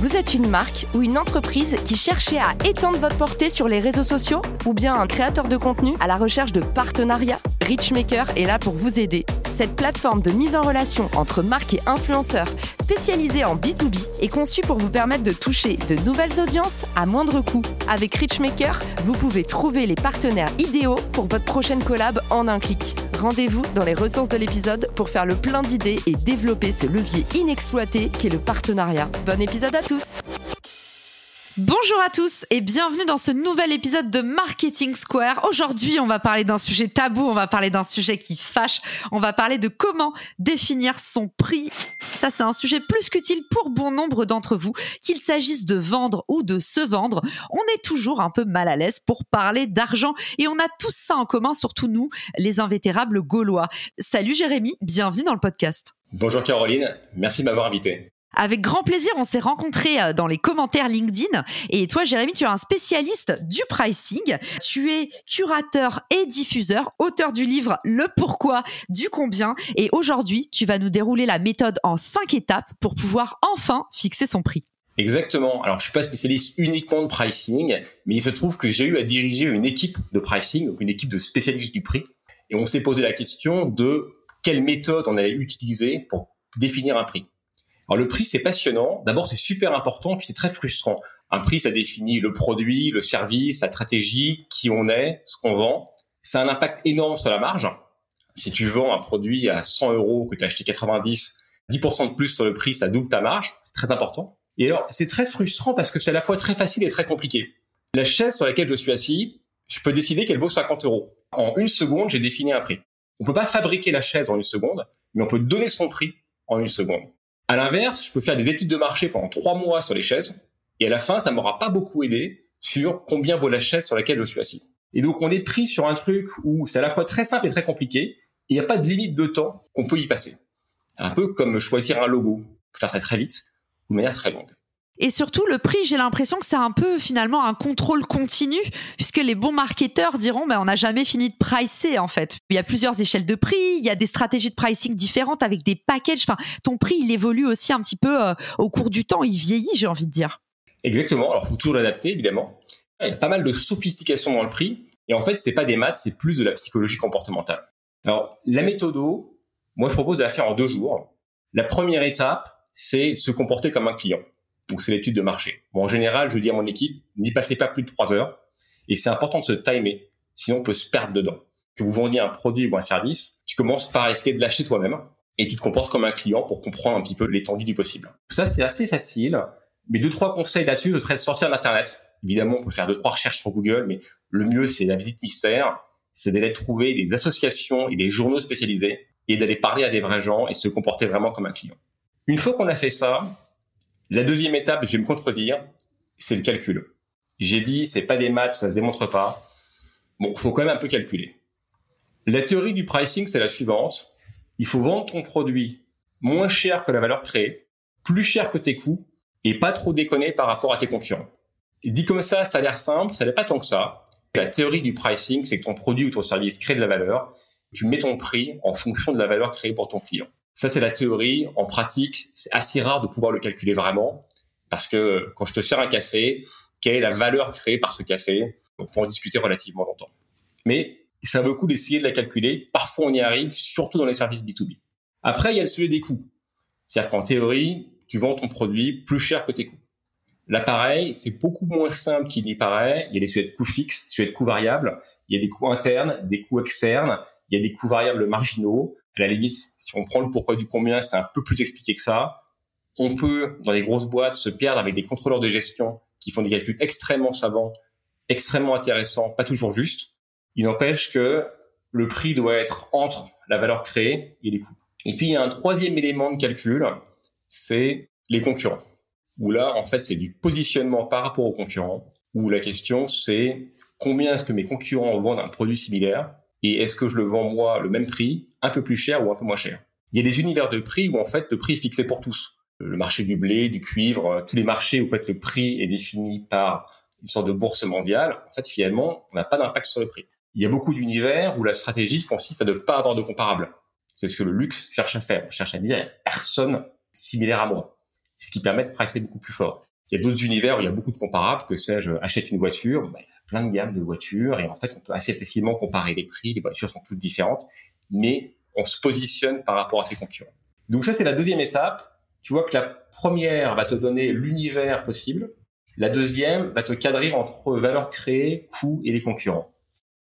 Vous êtes une marque ou une entreprise qui cherchez à étendre votre portée sur les réseaux sociaux ou bien un créateur de contenu à la recherche de partenariats? Richmaker est là pour vous aider. Cette plateforme de mise en relation entre marques et influenceurs spécialisée en B2B est conçue pour vous permettre de toucher de nouvelles audiences à moindre coût. Avec Richmaker, vous pouvez trouver les partenaires idéaux pour votre prochaine collab en un clic. Rendez-vous dans les ressources de l'épisode pour faire le plein d'idées et développer ce levier inexploité qu'est le partenariat. Bon épisode à tous Bonjour à tous et bienvenue dans ce nouvel épisode de Marketing Square. Aujourd'hui, on va parler d'un sujet tabou, on va parler d'un sujet qui fâche, on va parler de comment définir son prix. Ça, c'est un sujet plus qu'utile pour bon nombre d'entre vous, qu'il s'agisse de vendre ou de se vendre. On est toujours un peu mal à l'aise pour parler d'argent et on a tous ça en commun, surtout nous, les invétérables gaulois. Salut Jérémy, bienvenue dans le podcast. Bonjour Caroline, merci de m'avoir invité. Avec grand plaisir, on s'est rencontrés euh, dans les commentaires LinkedIn. Et toi, Jérémy, tu es un spécialiste du pricing. Tu es curateur et diffuseur, auteur du livre Le pourquoi du combien. Et aujourd'hui, tu vas nous dérouler la méthode en cinq étapes pour pouvoir enfin fixer son prix. Exactement. Alors, je suis pas spécialiste uniquement de pricing, mais il se trouve que j'ai eu à diriger une équipe de pricing, donc une équipe de spécialistes du prix. Et on s'est posé la question de quelle méthode on allait utiliser pour définir un prix. Alors le prix, c'est passionnant. D'abord, c'est super important, puis c'est très frustrant. Un prix, ça définit le produit, le service, la stratégie, qui on est, ce qu'on vend. Ça a un impact énorme sur la marge. Si tu vends un produit à 100 euros, que tu as acheté 90, 10% de plus sur le prix, ça double ta marge. C'est très important. Et alors, c'est très frustrant parce que c'est à la fois très facile et très compliqué. La chaise sur laquelle je suis assis, je peux décider qu'elle vaut 50 euros. En une seconde, j'ai défini un prix. On peut pas fabriquer la chaise en une seconde, mais on peut donner son prix en une seconde. À l'inverse, je peux faire des études de marché pendant trois mois sur les chaises, et à la fin, ça m'aura pas beaucoup aidé sur combien vaut la chaise sur laquelle je suis assis. Et donc, on est pris sur un truc où c'est à la fois très simple et très compliqué, et il n'y a pas de limite de temps qu'on peut y passer. Un peu comme choisir un logo. Faire ça très vite, de manière très longue. Et surtout, le prix, j'ai l'impression que c'est un peu finalement un contrôle continu, puisque les bons marketeurs diront, mais on n'a jamais fini de pricer en fait. Il y a plusieurs échelles de prix, il y a des stratégies de pricing différentes avec des packages. Enfin, ton prix, il évolue aussi un petit peu euh, au cours du temps, il vieillit, j'ai envie de dire. Exactement. Alors, faut toujours l'adapter, évidemment. Il y a pas mal de sophistication dans le prix. Et en fait, c'est pas des maths, c'est plus de la psychologie comportementale. Alors, la méthodo, moi, je propose de la faire en deux jours. La première étape, c'est se comporter comme un client. Donc c'est l'étude de marché. Bon, en général, je dis à mon équipe, n'y passez pas plus de trois heures. Et c'est important de se timer, sinon on peut se perdre dedans. Que vous vendiez un produit ou un service, tu commences par essayer de l'acheter toi-même et tu te comportes comme un client pour comprendre un petit peu l'étendue du possible. Ça, c'est assez facile. Mais deux, trois conseils là-dessus, ce serait de sortir d'Internet. Évidemment, on peut faire deux, trois recherches sur Google, mais le mieux, c'est la visite mystère. C'est d'aller trouver des associations et des journaux spécialisés et d'aller parler à des vrais gens et se comporter vraiment comme un client. Une fois qu'on a fait ça, la deuxième étape, je vais me contredire, c'est le calcul. J'ai dit, c'est pas des maths, ça se démontre pas. Bon, faut quand même un peu calculer. La théorie du pricing, c'est la suivante. Il faut vendre ton produit moins cher que la valeur créée, plus cher que tes coûts, et pas trop déconner par rapport à tes concurrents. Et dit comme ça, ça a l'air simple, ça n'est pas tant que ça. La théorie du pricing, c'est que ton produit ou ton service crée de la valeur. Tu mets ton prix en fonction de la valeur créée pour ton client. Ça, c'est la théorie. En pratique, c'est assez rare de pouvoir le calculer vraiment. Parce que quand je te sers un café, quelle est la valeur créée par ce café? On peut en discuter relativement longtemps. Mais ça vaut le coup d'essayer de la calculer. Parfois, on y arrive, surtout dans les services B2B. Après, il y a le sujet des coûts. C'est-à-dire qu'en théorie, tu vends ton produit plus cher que tes coûts. L'appareil, c'est beaucoup moins simple qu'il n'y paraît. Il y a des sujets de coûts fixes, des sujets de coûts variables. Il y a des coûts internes, des coûts externes. Il y a des coûts variables marginaux la limite, si on prend le pourquoi du combien, c'est un peu plus expliqué que ça. On peut, dans des grosses boîtes, se perdre avec des contrôleurs de gestion qui font des calculs extrêmement savants, extrêmement intéressants, pas toujours justes. Il n'empêche que le prix doit être entre la valeur créée et les coûts. Et puis, il y a un troisième élément de calcul, c'est les concurrents. Où là, en fait, c'est du positionnement par rapport aux concurrents, où la question, c'est combien est-ce que mes concurrents vendent un produit similaire et est-ce que je le vends moi le même prix, un peu plus cher ou un peu moins cher? Il y a des univers de prix où en fait le prix est fixé pour tous. Le marché du blé, du cuivre, euh, tous les marchés où en fait le prix est défini par une sorte de bourse mondiale, en fait finalement on n'a pas d'impact sur le prix. Il y a beaucoup d'univers où la stratégie consiste à ne pas avoir de comparable. C'est ce que le luxe cherche à faire. On cherche à dire personne similaire à moi, ce qui permet de pricer beaucoup plus fort. Il y a d'autres univers où il y a beaucoup de comparables, que sais-je, achète une voiture, a plein de gammes de voitures, et en fait, on peut assez facilement comparer les prix, les voitures sont toutes différentes, mais on se positionne par rapport à ses concurrents. Donc ça, c'est la deuxième étape. Tu vois que la première va te donner l'univers possible, la deuxième va te cadrer entre valeur créée, coût et les concurrents.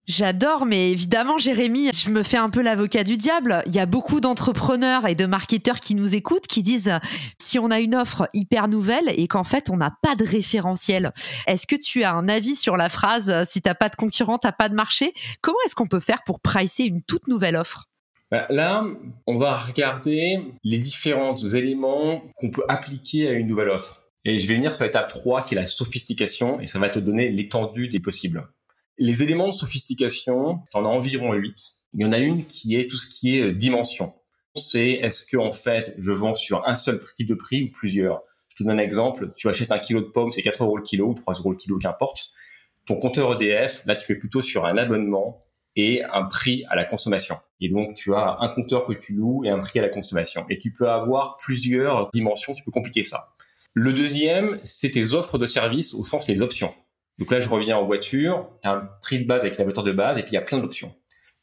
J'adore, mais évidemment, Jérémy, je me fais un peu l'avocat du diable. Il y a beaucoup d'entrepreneurs et de marketeurs qui nous écoutent, qui disent si on a une offre hyper nouvelle et qu'en fait on n'a pas de référentiel. Est-ce que tu as un avis sur la phrase si t'as pas de concurrent, t'as pas de marché? Comment est-ce qu'on peut faire pour pricer une toute nouvelle offre? Bah, Là, on va regarder les différents éléments qu'on peut appliquer à une nouvelle offre. Et je vais venir sur l'étape 3 qui est la sophistication et ça va te donner l'étendue des possibles. Les éléments de sophistication, en as environ 8. Il y en a une qui est tout ce qui est euh, dimension. C'est est-ce que en fait je vends sur un seul type de prix ou plusieurs? Je te donne un exemple. Tu achètes un kilo de pommes, c'est 4 euros le kilo ou 3 euros le kilo, qu'importe. Ton compteur EDF, là tu fais plutôt sur un abonnement et un prix à la consommation. Et donc tu as un compteur que tu loues et un prix à la consommation. Et tu peux avoir plusieurs dimensions, tu peux compliquer ça. Le deuxième, c'est tes offres de services au sens des options. Donc là, je reviens en voiture, tu as un prix de base avec la voiture de base, et puis il y a plein d'options.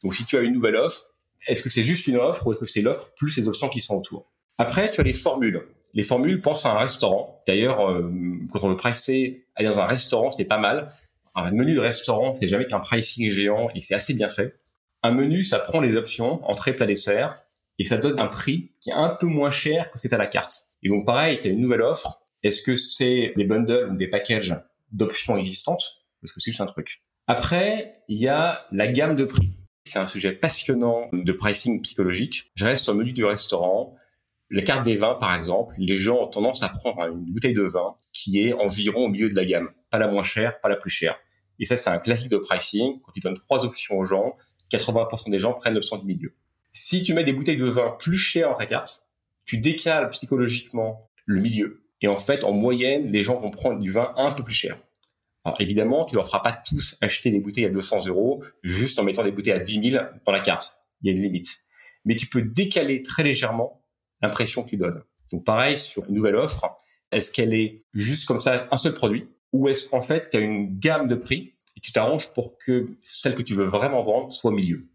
Donc si tu as une nouvelle offre, est-ce que c'est juste une offre ou est-ce que c'est l'offre plus les options qui sont autour? Après, tu as les formules. Les formules, pense à un restaurant. D'ailleurs, euh, quand on veut pricer, aller dans un restaurant, c'est pas mal. Un menu de restaurant, c'est jamais qu'un pricing géant et c'est assez bien fait. Un menu, ça prend les options, entrée, plat, dessert, et ça donne un prix qui est un peu moins cher que ce que tu à la carte. Et donc pareil, tu as une nouvelle offre. Est-ce que c'est des bundles ou des packages d'options existantes, parce que c'est juste un truc. Après, il y a la gamme de prix. C'est un sujet passionnant de pricing psychologique. Je reste sur le menu du restaurant. La carte des vins, par exemple, les gens ont tendance à prendre une bouteille de vin qui est environ au milieu de la gamme. Pas la moins chère, pas la plus chère. Et ça, c'est un classique de pricing. Quand tu donnes trois options aux gens, 80% des gens prennent l'option du milieu. Si tu mets des bouteilles de vin plus chères dans ta carte, tu décales psychologiquement le milieu et en fait, en moyenne, les gens vont prendre du vin un peu plus cher. Alors évidemment, tu leur feras pas tous acheter des bouteilles à 200 euros juste en mettant des bouteilles à 10 000 dans la carte. Il y a une limite. Mais tu peux décaler très légèrement l'impression que tu donnes. Donc pareil, sur une nouvelle offre, est-ce qu'elle est juste comme ça, un seul produit? Ou est-ce qu'en fait, tu as une gamme de prix et tu t'arranges pour que celle que tu veux vraiment vendre soit au milieu?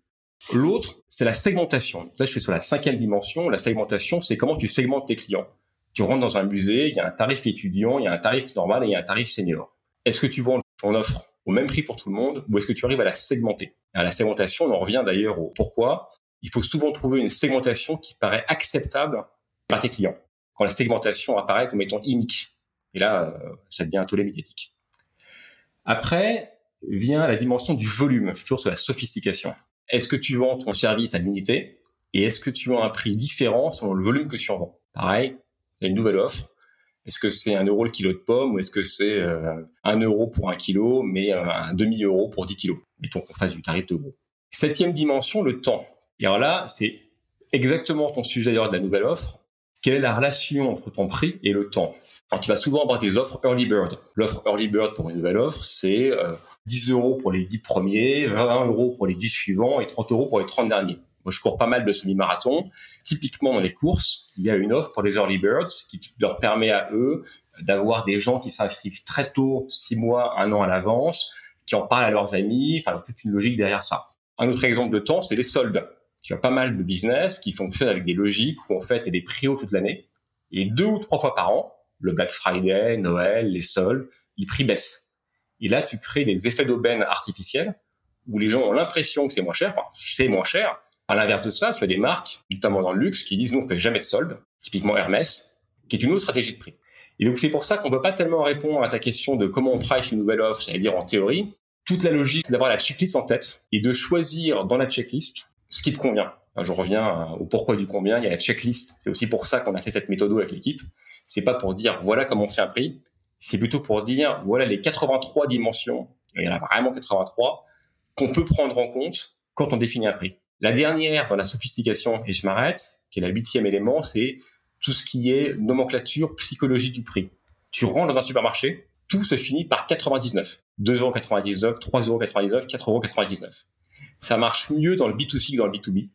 L'autre, c'est la segmentation. Là, je suis sur la cinquième dimension. La segmentation, c'est comment tu segmentes tes clients tu rentres dans un musée, il y a un tarif étudiant, il y a un tarif normal et il y a un tarif senior. Est-ce que tu vends ton offre au même prix pour tout le monde ou est-ce que tu arrives à la segmenter? À la segmentation, on en revient d'ailleurs au pourquoi. Il faut souvent trouver une segmentation qui paraît acceptable par tes clients. Quand la segmentation apparaît comme étant unique. Et là, euh, ça devient un tollé médiatique. Après vient la dimension du volume. Toujours sur la sophistication. Est-ce que tu vends ton service à l'unité et est-ce que tu vends un prix différent selon le volume que tu en vends? Pareil, il y a une nouvelle offre. Est-ce que c'est un euro le kilo de pommes ou est-ce que c'est euh, un euro pour un kilo, mais euh, un demi-euro pour 10 kilos? Mettons qu'on fasse du tarif de gros. Septième dimension, le temps. Et alors là, c'est exactement ton sujet d'ailleurs de la nouvelle offre. Quelle est la relation entre ton prix et le temps? Alors, tu vas souvent avoir des offres early bird. L'offre early bird pour une nouvelle offre, c'est 10 euh, euros pour les 10 premiers, 20 euros pour les 10 suivants et 30 euros pour les 30 derniers. Moi, je cours pas mal de semi-marathons. Typiquement, dans les courses, il y a une offre pour les early birds qui leur permet à eux d'avoir des gens qui s'inscrivent très tôt, six mois, un an à l'avance, qui en parlent à leurs amis. Enfin, toute une logique derrière ça. Un autre exemple de temps, c'est les soldes. Tu as pas mal de business qui fonctionnent avec des logiques où en fait, il y a des prix toute l'année. Et deux ou trois fois par an, le Black Friday, Noël, les soldes, les prix baissent. Et là, tu crées des effets d'aubaine artificiels où les gens ont l'impression que c'est moins cher. Enfin, c'est moins cher, à l'inverse de ça, tu as des marques, notamment dans le luxe, qui disent nous on fait jamais de solde, typiquement Hermès, qui est une autre stratégie de prix. Et donc c'est pour ça qu'on ne peut pas tellement répondre à ta question de comment on price une nouvelle offre, j'allais dire en théorie. Toute la logique, c'est d'avoir la checklist en tête et de choisir dans la checklist ce qui te convient. je reviens au pourquoi du combien. Il y a la checklist. C'est aussi pour ça qu'on a fait cette méthode avec l'équipe. C'est pas pour dire voilà comment on fait un prix. C'est plutôt pour dire voilà les 83 dimensions. Il y en a vraiment 83 qu'on peut prendre en compte quand on définit un prix. La dernière dans la sophistication, et je m'arrête, qui est la huitième élément, c'est tout ce qui est nomenclature psychologie du prix. Tu rentres dans un supermarché, tout se finit par 99. 2,99€, 3,99€, 4,99€. Ça marche mieux dans le B2C que dans le B2B.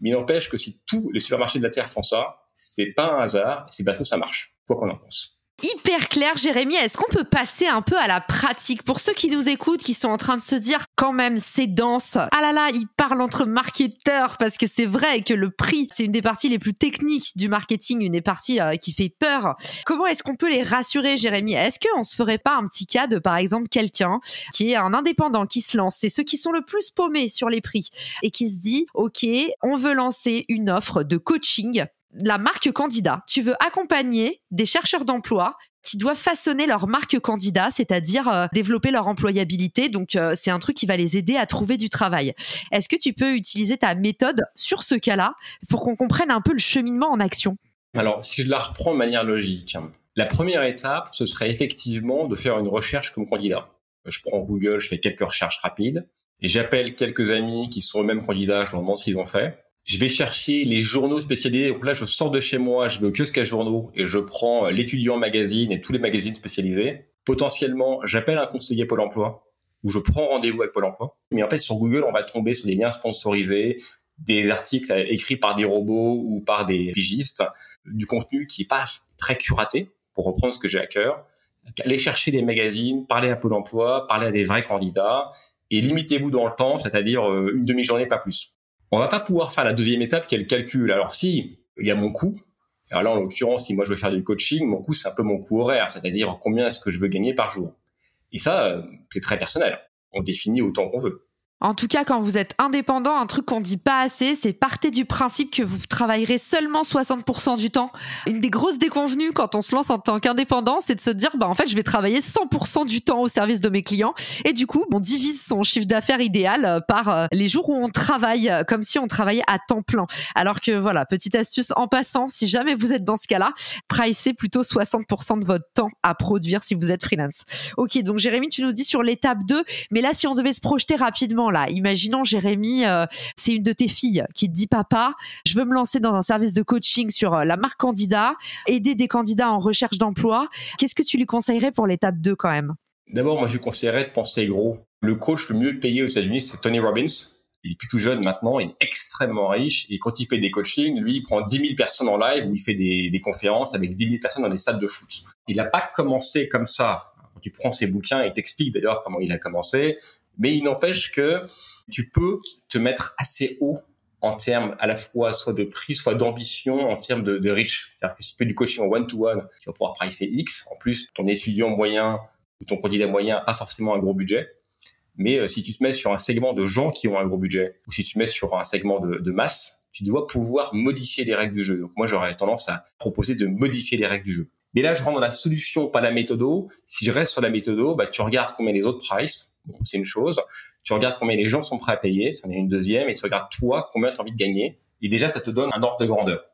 Mais il n'empêche que si tous les supermarchés de la Terre font ça, c'est pas un hasard, c'est parce que ça marche, quoi qu'on en pense hyper clair, Jérémy. Est-ce qu'on peut passer un peu à la pratique? Pour ceux qui nous écoutent, qui sont en train de se dire quand même c'est dense. Ah là là, ils parlent entre marketeurs parce que c'est vrai que le prix, c'est une des parties les plus techniques du marketing, une des parties euh, qui fait peur. Comment est-ce qu'on peut les rassurer, Jérémy? Est-ce qu'on se ferait pas un petit cas de par exemple quelqu'un qui est un indépendant qui se lance, c'est ceux qui sont le plus paumés sur les prix et qui se dit ok, on veut lancer une offre de coaching la marque candidat. Tu veux accompagner des chercheurs d'emploi qui doivent façonner leur marque candidat, c'est-à-dire euh, développer leur employabilité. Donc, euh, c'est un truc qui va les aider à trouver du travail. Est-ce que tu peux utiliser ta méthode sur ce cas-là pour qu'on comprenne un peu le cheminement en action? Alors, si je la reprends de manière logique, la première étape, ce serait effectivement de faire une recherche comme candidat. Je prends Google, je fais quelques recherches rapides et j'appelle quelques amis qui sont eux-mêmes candidats, je leur demande ce qu'ils ont fait je vais chercher les journaux spécialisés. Donc là, je sors de chez moi, je vais au kiosque à journaux et je prends euh, l'étudiant magazine et tous les magazines spécialisés. Potentiellement, j'appelle un conseiller Pôle emploi ou je prends rendez-vous avec Pôle emploi. Mais en fait, sur Google, on va tomber sur des liens sponsorisés, des articles écrits par des robots ou par des pigistes, du contenu qui est pas très curaté, pour reprendre ce que j'ai à cœur. Allez chercher les magazines, parler à Pôle emploi, parler à des vrais candidats et limitez-vous dans le temps, c'est-à-dire euh, une demi-journée, pas plus. On va pas pouvoir faire la deuxième étape qui est le calcul. Alors si, il y a mon coût. Alors là, en l'occurrence, si moi je veux faire du coaching, mon coût, c'est un peu mon coût horaire, c'est-à-dire combien est-ce que je veux gagner par jour? Et ça, euh, c'est très personnel. On définit autant qu'on veut. En tout cas, quand vous êtes indépendant, un truc qu'on dit pas assez, c'est partez du principe que vous travaillerez seulement 60% du temps. Une des grosses déconvenues quand on se lance en tant qu'indépendant, c'est de se dire, bah, en fait, je vais travailler 100% du temps au service de mes clients. Et du coup, on divise son chiffre d'affaires idéal euh, par euh, les jours où on travaille, euh, comme si on travaillait à temps plein. Alors que voilà, petite astuce en passant, si jamais vous êtes dans ce cas-là, pricez plutôt 60% de votre temps à produire si vous êtes freelance. Ok, donc Jérémy, tu nous dis sur l'étape 2, mais là, si on devait se projeter rapidement, Imaginons, Jérémy, euh, c'est une de tes filles qui te dit Papa, je veux me lancer dans un service de coaching sur euh, la marque candidat, aider des candidats en recherche d'emploi. Qu'est-ce que tu lui conseillerais pour l'étape 2 quand même? D'abord, moi, je lui conseillerais de penser gros. Le coach le mieux payé aux États-Unis, c'est Tony Robbins. Il est plus jeune maintenant, il est extrêmement riche. Et quand il fait des coachings, lui, il prend 10 000 personnes en live ou il fait des, conférences avec 10 000 personnes dans des salles de foot. Il n'a pas commencé comme ça. Tu prends ses bouquins, il t'explique d'ailleurs comment il a commencé. Mais il n'empêche que tu peux te mettre assez haut en termes à la fois soit de prix, soit d'ambition, en termes de, de reach. C'est-à-dire que si tu fais du coaching en one-to-one, tu vas pouvoir pricer X. En plus, ton étudiant moyen ou ton candidat moyen pas forcément un gros budget. Mais euh, si tu te mets sur un segment de gens qui ont un gros budget, ou si tu te mets sur un segment de masse, tu dois pouvoir modifier les règles du jeu. Donc moi, j'aurais tendance à proposer de modifier les règles du jeu. Mais là, je rentre dans la solution, pas la méthodo. Si je reste sur la méthodo, bah, tu regardes combien les autres price c'est une chose. Tu regardes combien les gens sont prêts à payer, c'en est une deuxième, et tu regardes toi combien tu as envie de gagner. Et déjà, ça te donne un ordre de grandeur.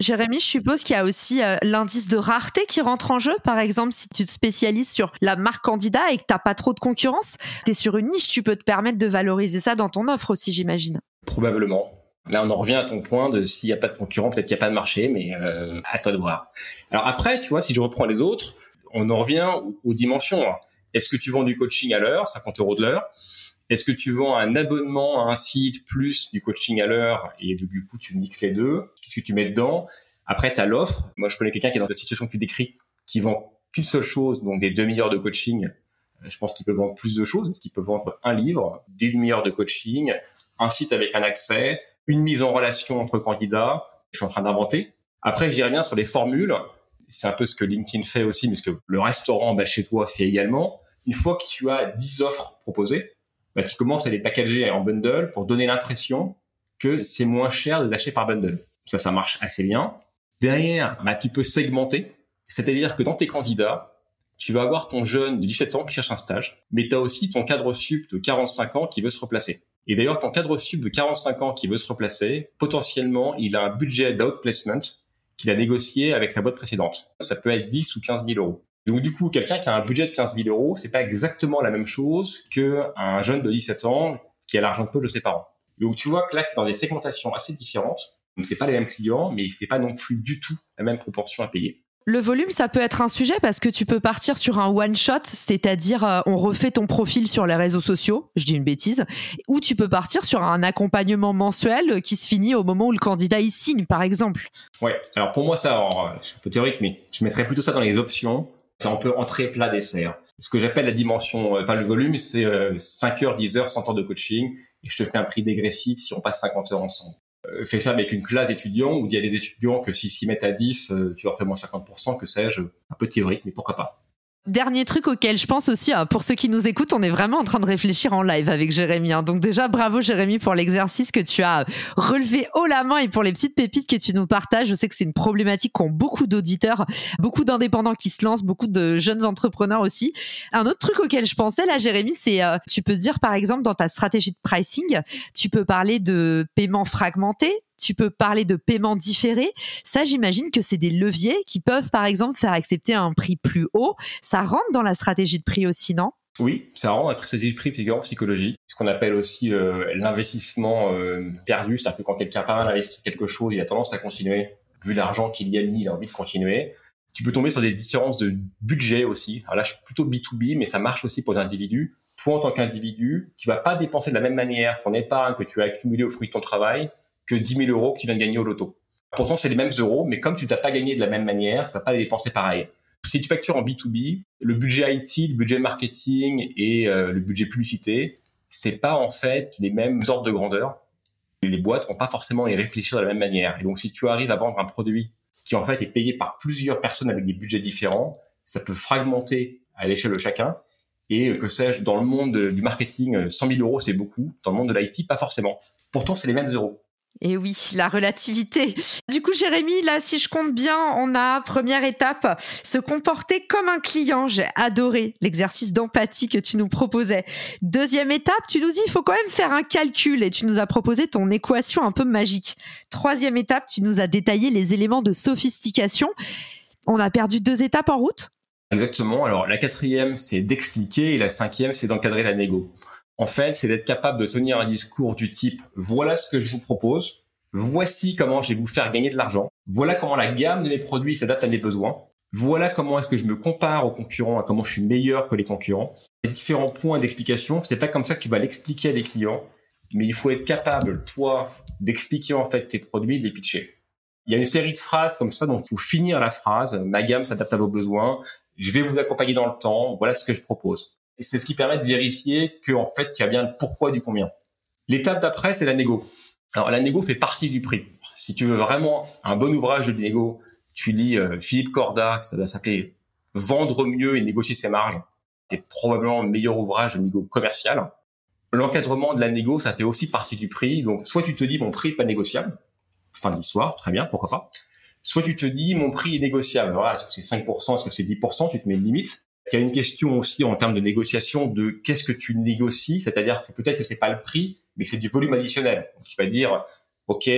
Jérémy, je suppose qu'il y a aussi euh, l'indice de rareté qui rentre en jeu. Par exemple, si tu te spécialises sur la marque candidat et que tu n'as pas trop de concurrence, tu es sur une niche, tu peux te permettre de valoriser ça dans ton offre aussi, j'imagine. Probablement. Là, on en revient à ton point de s'il n'y a pas de concurrent, peut-être qu'il n'y a pas de marché, mais euh, à toi de voir. Alors après, tu vois, si je reprends les autres, on en revient aux dimensions. Est-ce que tu vends du coaching à l'heure, 50 euros de l'heure? Est-ce que tu vends un abonnement à un site plus du coaching à l'heure et du coup tu mixes les deux? Qu'est-ce que tu mets dedans? Après, tu as l'offre. Moi, je connais quelqu'un qui est dans la situation que tu décris, qui vend qu'une seule chose, donc des demi-heures de coaching. Euh, je pense qu'il peut vendre plus de choses. Est-ce qu'il peut vendre un livre, des demi-heures de coaching, un site avec un accès, une mise en relation entre candidats Je suis en train d'inventer. Après, j'irai bien sur les formules c'est un peu ce que LinkedIn fait aussi, mais ce que le restaurant bah, chez toi fait également. Une fois que tu as 10 offres proposées, bah, tu commences à les packager en bundle pour donner l'impression que c'est moins cher de lâcher par bundle. Ça, ça marche assez bien. Derrière, bah, tu peux segmenter. C'est-à-dire que dans tes candidats, tu vas avoir ton jeune de 17 ans qui cherche un stage, mais tu as aussi ton cadre sup de 45 ans qui veut se replacer. Et d'ailleurs, ton cadre sup de 45 ans qui veut se replacer, potentiellement, il a un budget d'outplacement qu'il a négocié avec sa boîte précédente. Ça peut être 10 ou 15 000 euros. Donc du coup, quelqu'un qui a un budget de 15 000 euros, c'est pas exactement la même chose qu'un jeune de 17 ans qui a l'argent de peu de ses parents. Donc tu vois que là, es dans des segmentations assez différentes. Donc c'est pas les mêmes clients, mais c'est pas non plus du tout la même proportion à payer. Le volume, ça peut être un sujet parce que tu peux partir sur un one shot, c'est-à-dire euh, on refait ton profil sur les réseaux sociaux, je dis une bêtise, ou tu peux partir sur un accompagnement mensuel qui se finit au moment où le candidat y signe, par exemple. Ouais. Alors pour moi, ça, suis un peu théorique, mais je mettrais plutôt ça dans les options. C'est un peu entrée plat dessert. Ce que j'appelle la dimension, euh, pas le volume, c'est 5 euh, heures, 10 heures, 100 heures de coaching, et je te fais un prix dégressif si on passe 50 heures ensemble. Euh, fais ça avec une classe d'étudiants où il y a des étudiants que s'ils s'y mettent à 10, euh, tu leur fais moins 50%, que sais-je, un peu théorique, mais pourquoi pas. Dernier truc auquel je pense aussi, euh, pour ceux qui nous écoutent, on est vraiment en train de réfléchir en live avec Jérémy. Hein. Donc déjà, bravo Jérémy pour l'exercice que tu as relevé haut la main et pour les petites pépites que tu nous partages. Je sais que c'est une problématique qu'ont beaucoup d'auditeurs, beaucoup d'indépendants qui se lancent, beaucoup de jeunes entrepreneurs aussi. Un autre truc auquel je pensais là, Jérémy, c'est tu peux dire par exemple dans ta stratégie de pricing, tu peux parler de paiement fragmenté, tu peux parler de paiement différé. Ça, j'imagine que c'est des leviers qui peuvent, par exemple, faire accepter un prix plus haut. Ça rentre dans la stratégie de prix aussi, non? Oui, ça rentre dans la stratégie de prix psychologique, ce qu'on appelle aussi euh, l'investissement euh, perdu, c'est-à-dire que quand quelqu'un pas mal quelque chose, il a tendance à continuer, vu l'argent qu'il y a mis, il a envie de continuer. Tu peux tomber sur des différences de budget aussi. Alors là, je suis plutôt B2B, mais ça marche aussi pour les individus. Toi, en tant qu'individu, tu vas pas dépenser de la même manière ton épargne que tu as accumulé au fruit de ton travail que 10 000 euros que tu viens de gagner au loto. Pourtant, c'est les mêmes euros, mais comme tu ne pas gagné de la même manière, tu vas pas les dépenser pareil. Si tu factures en B2B, le budget IT, le budget marketing et euh, le budget publicité, c'est pas en fait les mêmes ordres de grandeur. les boîtes vont pas forcément y réfléchir de la même manière. Et donc, si tu arrives à vendre un produit qui en fait est payé par plusieurs personnes avec des budgets différents, ça peut fragmenter à l'échelle de chacun. Et que sais-je, dans le monde du marketing, 100 000 euros, c'est beaucoup. Dans le monde de l'IT, pas forcément. Pourtant, c'est les mêmes euros. Et oui, la relativité. Du coup, Jérémy, là, si je compte bien, on a première étape, se comporter comme un client. J'ai adoré l'exercice d'empathie que tu nous proposais. Deuxième étape, tu nous dis, il faut quand même faire un calcul et tu nous as proposé ton équation un peu magique. Troisième étape, tu nous as détaillé les éléments de sophistication. On a perdu deux étapes en route? Exactement. Alors, la quatrième, c'est d'expliquer et la cinquième, c'est d'encadrer la négo en fait, c'est d'être capable de tenir un discours du type voilà ce que je vous propose, voici comment je vais vous faire gagner de l'argent, voilà comment la gamme de mes produits s'adapte à mes besoins, voilà comment est-ce que je me compare aux concurrents, à comment je suis meilleur que les concurrents. Les différents points d'explication, c'est pas comme ça que tu vas l'expliquer à des clients, mais il faut être capable, toi, d'expliquer en fait tes produits, de les pitcher. Il y a une série de phrases comme ça, donc il faut finir la phrase, ma gamme s'adapte à vos besoins, je vais vous accompagner dans le temps, voilà ce que je propose. Et c'est ce qui permet de vérifier que en fait, il y a bien le pourquoi du combien. L'étape d'après, c'est la négo. Alors la négo fait partie du prix. Si tu veux vraiment un bon ouvrage de négo, tu lis euh, Philippe Corda, ça va s'appeler Vendre mieux et négocier ses marges. C'est probablement le meilleur ouvrage de négo commercial. L'encadrement de la négo, ça fait aussi partie du prix. Donc soit tu te dis mon prix n'est pas négociable, fin de très bien, pourquoi pas. Soit tu te dis mon prix est négociable. Voilà, est-ce que c'est 5%, est-ce que c'est 10%, tu te mets une limite. Il y a une question aussi en termes de négociation de qu'est-ce que tu négocies, c'est-à-dire que peut-être que c'est pas le prix, mais que c'est du volume additionnel. tu vas dire, OK,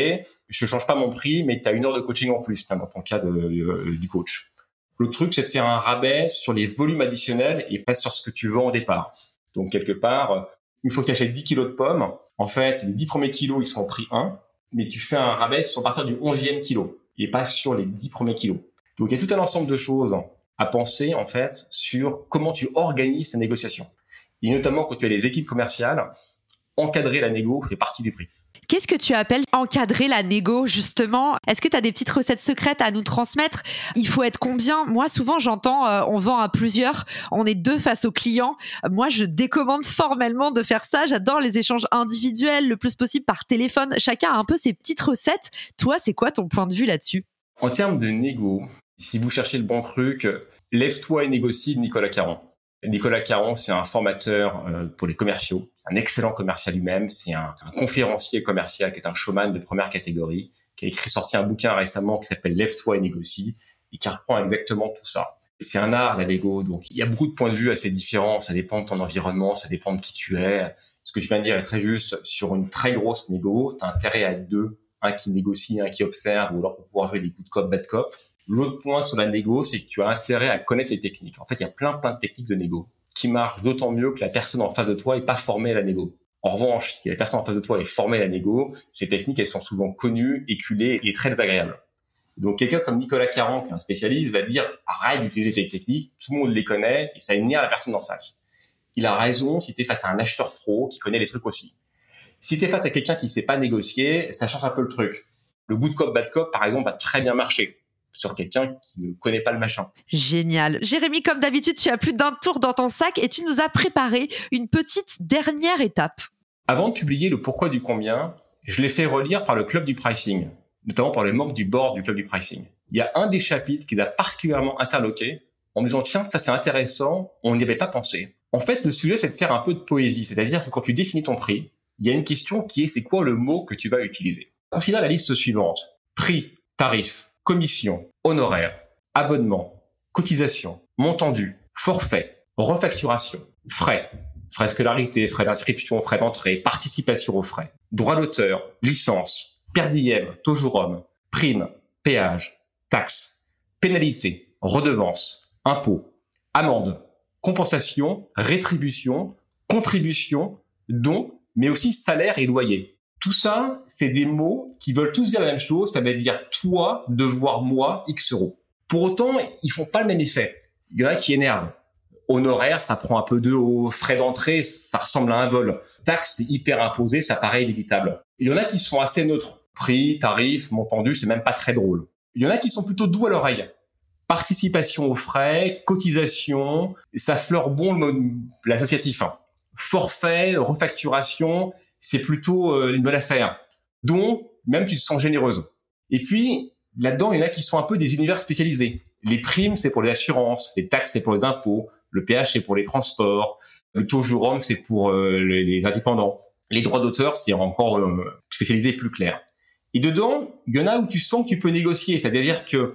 je change pas mon prix, mais tu as une heure de coaching en plus, dans ton cas euh, du coach. Le truc, c'est de faire un rabais sur les volumes additionnels et pas sur ce que tu vends au départ. Donc, quelque part, une fois que tu achètes 10 kilos de pommes, en fait, les 10 premiers kilos, ils sont en prix 1, mais tu fais un rabais sur partir du 11e kilo et pas sur les 10 premiers kilos. Donc, il y a tout un ensemble de choses à penser en fait sur comment tu organises ces négociations. Et notamment quand tu as des équipes commerciales, encadrer la négo fait partie du prix. Qu'est-ce que tu appelles encadrer la négo, justement? Est-ce que tu as des petites recettes secrètes à nous transmettre? Il faut être combien? Moi, souvent, j'entends euh, on vend à plusieurs, on est deux face au client. Moi, je décommande formellement de faire ça. J'adore les échanges individuels, le plus possible par téléphone. Chacun a un peu ses petites recettes. Toi, c'est quoi ton point de vue là-dessus? En termes de négo, si vous cherchez le bon truc, Lève-toi et négocie de Nicolas Caron. Nicolas Caron, c'est un formateur euh, pour les commerciaux. C'est un excellent commercial lui-même. C'est un, conférencier commercial qui est un showman de première catégorie, qui a écrit, sorti un bouquin récemment qui s'appelle Lève-toi et négocie et qui reprend exactement tout ça. C'est un art, la Lego. Donc, il y a beaucoup de points de vue assez différents. Ça dépend de ton environnement, ça dépend de qui tu es. Ce que tu viens de dire est très juste. Sur une très grosse négo, tu as intérêt à être deux. Un qui négocie, un qui observe, ou alors pour pouvoir jouer des coups de cop, bad cop. L'autre point sur la négo, c'est que tu as intérêt à connaître les techniques. En fait, il y a plein, plein de techniques de négo qui marchent d'autant mieux que la personne en face de toi est pas formée à la négo. En revanche, si la personne en face de toi est formée à la négo, ces techniques, elles sont souvent connues, éculées et très désagréables. Donc quelqu'un comme Nicolas Caron, qui est un spécialiste, va dire arrête d'utiliser ces techniques, tout le monde les connaît et ça énerve la personne en face. Il a raison si tu es face à un acheteur pro qui connaît les trucs aussi. Si tu es face à quelqu'un qui sait pas négocier, ça change un peu le truc. Le good cop, bad cop, par exemple, va très bien marcher sur quelqu'un qui ne connaît pas le machin. Génial. Jérémy, comme d'habitude, tu as plus d'un tour dans ton sac et tu nous as préparé une petite dernière étape. Avant de publier le pourquoi du combien, je l'ai fait relire par le club du pricing, notamment par les membres du board du club du pricing. Il y a un des chapitres qui a particulièrement interloqué en me disant tiens, ça c'est intéressant, on n'y avait pas pensé. En fait, le sujet c'est de faire un peu de poésie, c'est-à-dire que quand tu définis ton prix, il y a une question qui est c'est quoi le mot que tu vas utiliser? Considère la liste suivante. Prix, tarif, commission, honoraire, abonnement, cotisation, montant dû, forfait, refacturation, frais, frais scolarité, frais d'inscription, frais d'entrée, participation aux frais, droit d'auteur, licence, per diem, taux jour prime, péage, taxe, pénalité, redevance, impôt, amende, compensation, rétribution, contribution, don, mais aussi salaire et loyer. Tout ça, c'est des mots qui veulent tous dire la même chose. Ça veut dire toi, devoir moi, X euros. Pour autant, ils font pas le même effet. Il y en a qui énervent. Honoraire, ça prend un peu de haut. Frais d'entrée, ça ressemble à un vol. Taxe, c'est hyper imposé, ça paraît inévitable. Il y en a qui sont assez neutres. Prix, tarif, montant dû, c'est même pas très drôle. Il y en a qui sont plutôt doux à l'oreille. Participation aux frais, cotisation, ça fleure bon l'associatif. Forfait, refacturation, c'est plutôt euh, une bonne affaire. Donc, même tu te sens généreuse. Et puis, là-dedans, il y en a qui sont un peu des univers spécialisés. Les primes, c'est pour les assurances, les taxes, c'est pour les impôts, le PH, c'est pour les transports, le taux jour c'est pour euh, les, indépendants. Les droits d'auteur, c'est encore euh, spécialisé plus clair. Et dedans, il y en a où tu sens que tu peux négocier, c'est-à-dire que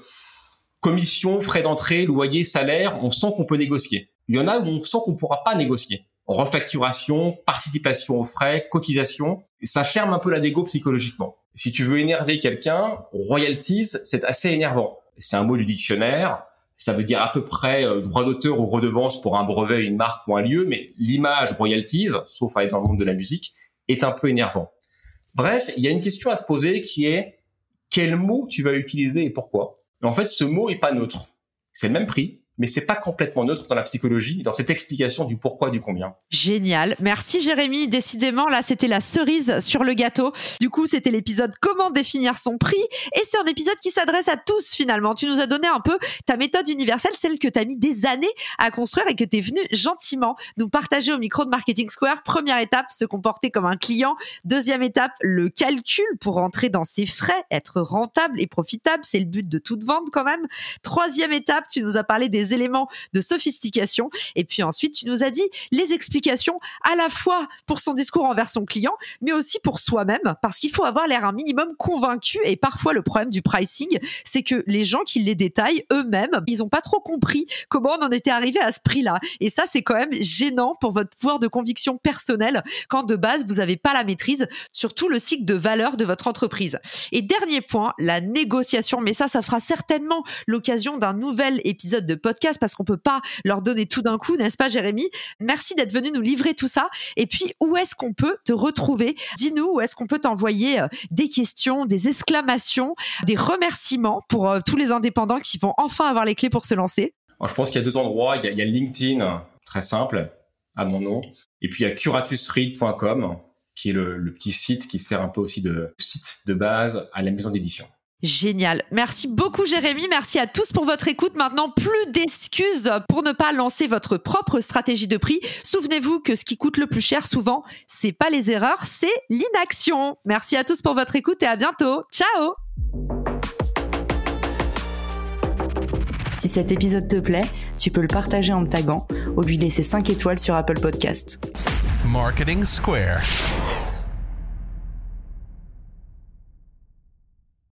commission, frais d'entrée, loyer, salaire, on sent qu'on peut négocier. Il y en a où on sent qu'on pourra pas négocier refacturation, participation aux frais, cotisation. Ça ferme un peu la dégo psychologiquement. Si tu veux énerver quelqu'un, royalties, c'est assez énervant. C'est un mot du dictionnaire. Ça veut dire à peu près euh, droit d'auteur ou redevance pour un brevet, une marque ou un lieu, mais l'image royalties, sauf à être dans le monde de la musique, est un peu énervant. Bref, il y a une question à se poser qui est quel mot tu vas utiliser et pourquoi? En fait, ce mot est pas neutre. C'est le même prix, mais c'est pas complètement neutre dans la psychologie, dans cette explication du pourquoi du combien. Génial. Merci Jérémy. Décidément, là, c'était la cerise sur le gâteau. Du coup, c'était l'épisode Comment définir son prix. Et c'est un épisode qui s'adresse à tous finalement. Tu nous as donné un peu ta méthode universelle, celle que tu as mis des années à construire et que tu es venu gentiment nous partager au micro de Marketing Square. Première étape, se comporter comme un client. Deuxième étape, le calcul pour rentrer dans ses frais, être rentable et profitable. C'est le but de toute vente quand même. Troisième étape, tu nous as parlé des éléments de sophistication. Et puis ensuite, tu nous as dit les explications à la fois pour son discours envers son client, mais aussi pour soi-même, parce qu'il faut avoir l'air un minimum convaincu. Et parfois, le problème du pricing, c'est que les gens qui les détaillent eux-mêmes, ils n'ont pas trop compris comment on en était arrivé à ce prix-là. Et ça, c'est quand même gênant pour votre pouvoir de conviction personnelle quand de base, vous n'avez pas la maîtrise sur tout le cycle de valeur de votre entreprise. Et dernier point, la négociation. Mais ça, ça fera certainement l'occasion d'un nouvel épisode de podcast parce qu'on peut pas leur donner tout d'un coup, n'est-ce pas, Jérémy? Merci d'être venu nous livrer tout ça. Et puis, où est-ce qu'on peut te retrouver? Dis-nous où est-ce qu'on peut t'envoyer euh, des questions, des exclamations, des remerciements pour euh, tous les indépendants qui vont enfin avoir les clés pour se lancer? je pense qu'il y a deux endroits. Il y a, LinkedIn, très simple, à mon nom. Et puis, il y a curatusread.com, qui est le, le petit site qui sert un peu aussi de site de base à la maison d'édition. Génial. Merci beaucoup Jérémy. Merci à tous pour votre écoute. Maintenant, plus d'excuses pour ne pas lancer votre propre stratégie de prix. Souvenez-vous que ce qui coûte le plus cher souvent, c'est pas les erreurs, c'est l'inaction. Merci à tous pour votre écoute et à bientôt. Ciao. Si cet épisode te plaît, tu peux le partager en me taguant ou lui laisser 5 étoiles sur Apple Podcast. Marketing Square.